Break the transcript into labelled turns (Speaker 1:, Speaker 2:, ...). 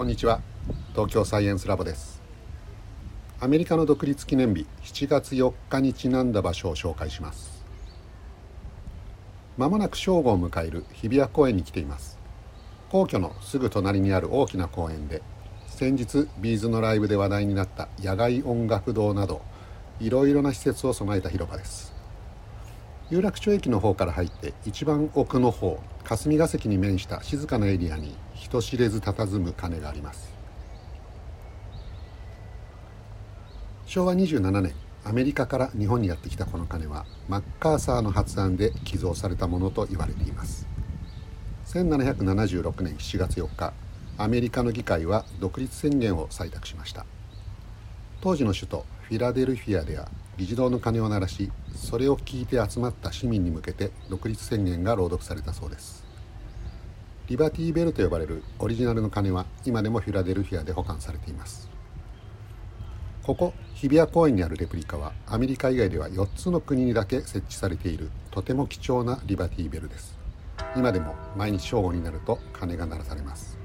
Speaker 1: こんにちは。東京サイエンスラボです。アメリカの独立記念日7月4日にちなんだ場所を紹介します。まもなく正午を迎える日比谷公園に来ています。皇居のすぐ隣にある大きな公園で先日ビーズのライブで話題になった野外音楽堂などいろいろな施設を備えた広場です。有楽町駅の方から入って一番奥の方霞が関に面した静かなエリアに人知れず佇む鐘があります。昭和27年アメリカから日本にやってきたこの鐘はマッカーサーの発案で寄贈されたものと言われています。1776年7月4日アメリカの議会は独立宣言を採択しました。当時の首都フィラデルフィアでは議事堂の鐘を鳴らしそれを聞いて集まった市民に向けて独立宣言が朗読されたそうです。リバティベルと呼ばれるオリジナルの鐘は今でもフィラデルフィアで保管されています。ここ日比谷公園にあるレプリカはアメリカ以外では4つの国にだけ設置されているとても貴重なリバティベルです。今でも毎日正午になると鐘が鳴らされます。